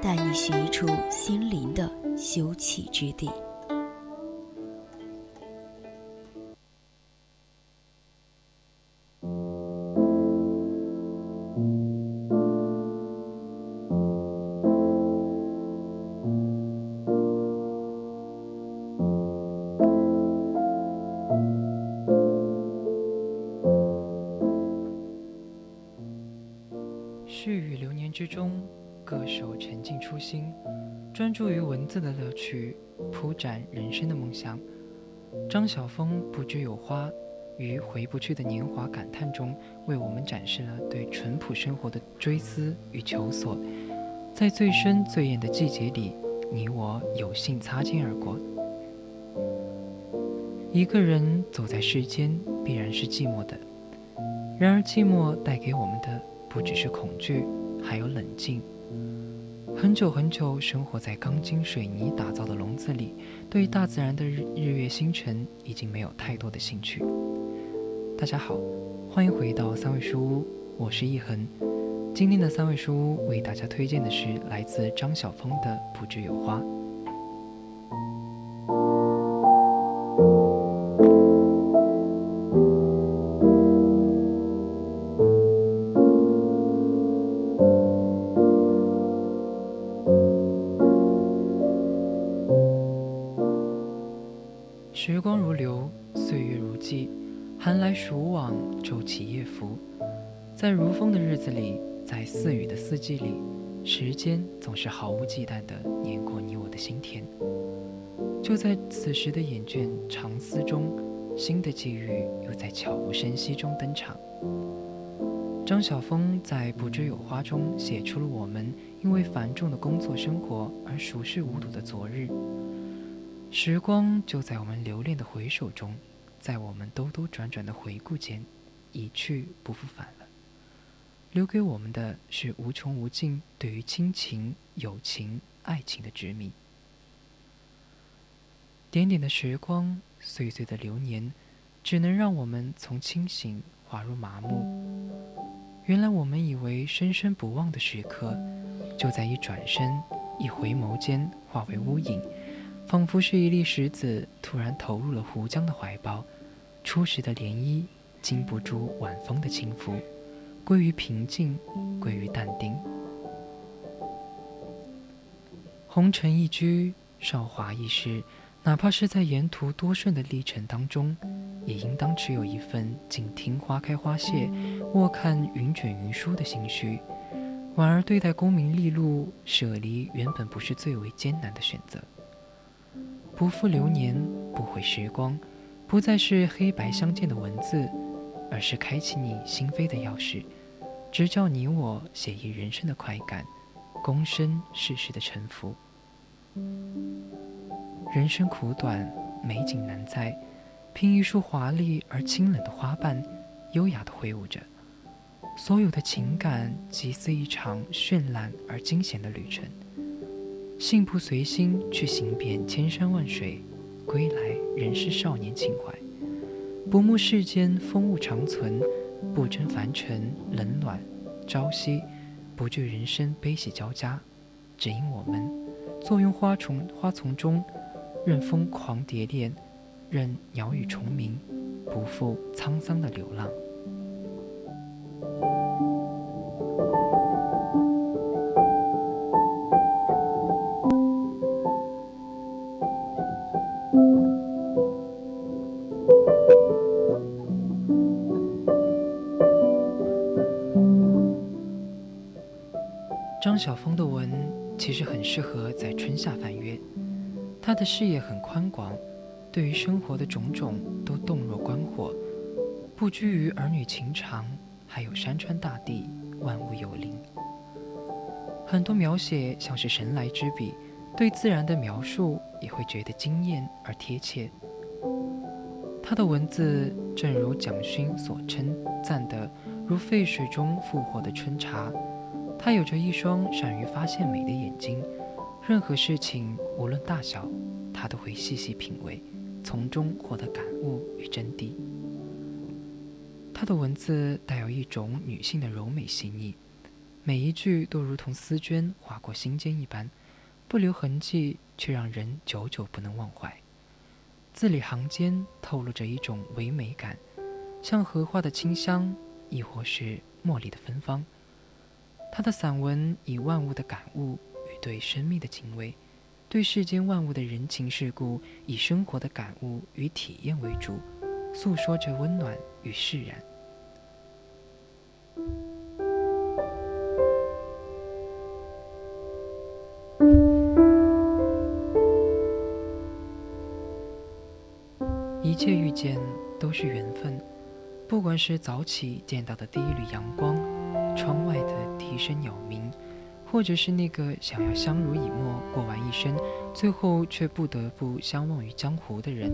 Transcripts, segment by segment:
带你寻一处心灵的休憩之地。之中，歌手沉浸初心，专注于文字的乐趣，铺展人生的梦想。张晓峰不知有花，于回不去的年华感叹中，为我们展示了对淳朴生活的追思与求索。在最深最艳的季节里，你我有幸擦肩而过。一个人走在世间，必然是寂寞的。然而，寂寞带给我们的不只是恐惧。还有冷静。很久很久，生活在钢筋水泥打造的笼子里，对大自然的日日月星辰已经没有太多的兴趣。大家好，欢迎回到三味书屋，我是易恒。今天的三味书屋为大家推荐的是来自张晓峰的《不知有花》。暑往，昼起夜伏。在如风的日子里，在似雨的四季里，时间总是毫无忌惮地碾过你我的心田。就在此时的眼倦长思中，新的际遇又在悄无声息中登场。张晓峰在《不知有花》中写出了我们因为繁重的工作生活而熟视无睹的昨日。时光就在我们留恋的回首中，在我们兜兜转转的回顾间，一去不复返了。留给我们的是无穷无尽对于亲情、友情、爱情的执迷。点点的时光，岁岁的流年，只能让我们从清醒滑入麻木。原来我们以为生生不忘的时刻，就在一转身、一回眸间化为乌影。仿佛是一粒石子突然投入了湖江的怀抱，初时的涟漪经不住晚风的轻拂，归于平静，归于淡定。红尘一居，韶华易逝，哪怕是在沿途多顺的历程当中，也应当持有一份静听花开花谢，卧看云卷云舒的心绪。婉儿对待功名利禄，舍离原本不是最为艰难的选择。不负流年，不悔时光，不再是黑白相间的文字，而是开启你心扉的钥匙，直教你我写意人生的快感，躬身世事的沉浮。人生苦短，美景难在，凭一束华丽而清冷的花瓣，优雅地挥舞着，所有的情感，即似一场绚烂而惊险的旅程。信步随心去行遍千山万水，归来仍是少年情怀。不慕世间风物长存，不争凡尘冷暖朝夕，不惧人生悲喜交加。只因我们坐拥花丛花丛中，任疯狂蝶恋，任鸟语虫鸣，不负沧桑的流浪。张晓峰的文其实很适合在春夏翻阅，他的视野很宽广，对于生活的种种都洞若观火，不拘于儿女情长，还有山川大地，万物有灵。很多描写像是神来之笔，对自然的描述也会觉得惊艳而贴切。他的文字正如蒋勋所称赞的，如沸水中复活的春茶。他有着一双善于发现美的眼睛，任何事情无论大小，他都会细细品味，从中获得感悟与真谛。他的文字带有一种女性的柔美细腻，每一句都如同丝绢划过心间一般，不留痕迹，却让人久久不能忘怀。字里行间透露着一种唯美感，像荷花的清香，亦或是茉莉的芬芳。他的散文以万物的感悟与对生命的敬畏，对世间万物的人情世故以生活的感悟与体验为主，诉说着温暖与释然。一切遇见都是缘分，不管是早起见到的第一缕阳光，窗外的第一声鸟鸣，或者是那个想要相濡以沫过完一生，最后却不得不相忘于江湖的人，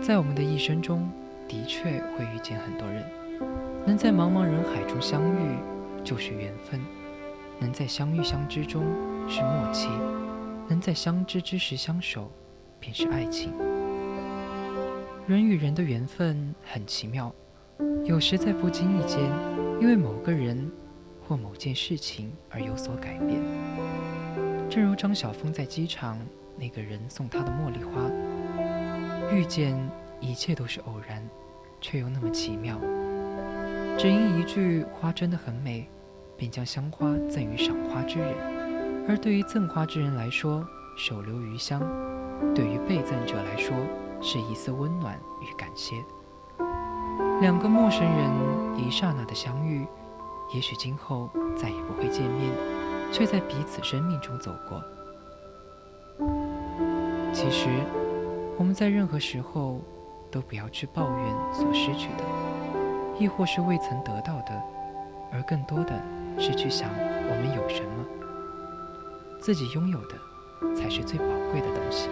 在我们的一生中，的确会遇见很多人。能在茫茫人海中相遇，就是缘分；能在相遇相知中是默契；能在相知之时相守，便是爱情。人与人的缘分很奇妙，有时在不经意间，因为某个人或某件事情而有所改变。正如张晓峰在机场，那个人送他的茉莉花，遇见一切都是偶然，却又那么奇妙。只因一句“花真的很美”，便将香花赠予赏花之人。而对于赠花之人来说，手留余香；对于被赠者来说，是一丝温暖与感谢。两个陌生人一刹那的相遇，也许今后再也不会见面，却在彼此生命中走过。其实，我们在任何时候都不要去抱怨所失去的，亦或是未曾得到的，而更多的是去想我们有什么，自己拥有的才是最宝贵的东西。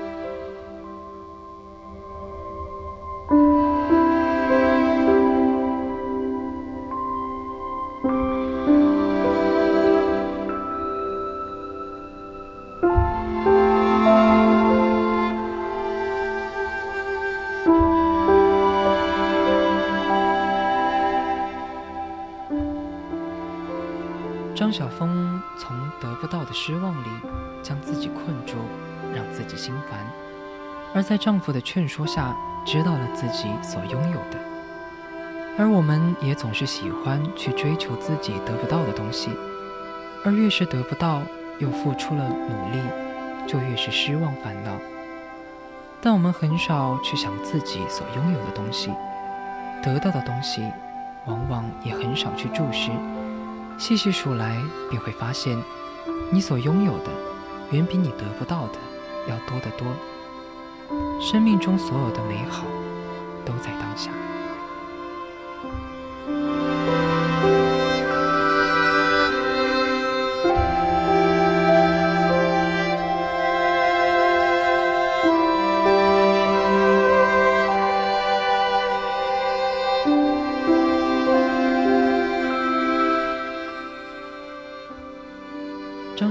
张晓峰从得不到的失望里将自己困住，让自己心烦；而在丈夫的劝说下，知道了自己所拥有的。而我们也总是喜欢去追求自己得不到的东西，而越是得不到，又付出了努力，就越是失望烦恼。但我们很少去想自己所拥有的东西，得到的东西，往往也很少去注视。细细数来，便会发现，你所拥有的，远比你得不到的要多得多。生命中所有的美好，都在当下。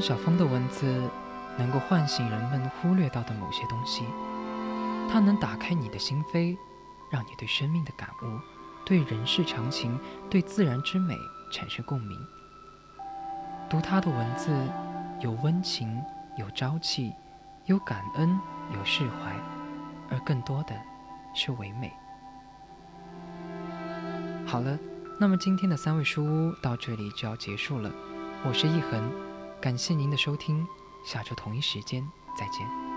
张晓峰的文字能够唤醒人们忽略到的某些东西，它能打开你的心扉，让你对生命的感悟、对人世常情、对自然之美产生共鸣。读他的文字，有温情，有朝气，有感恩，有释怀，而更多的是唯美。好了，那么今天的三味书屋到这里就要结束了，我是一恒。感谢您的收听，下周同一时间再见。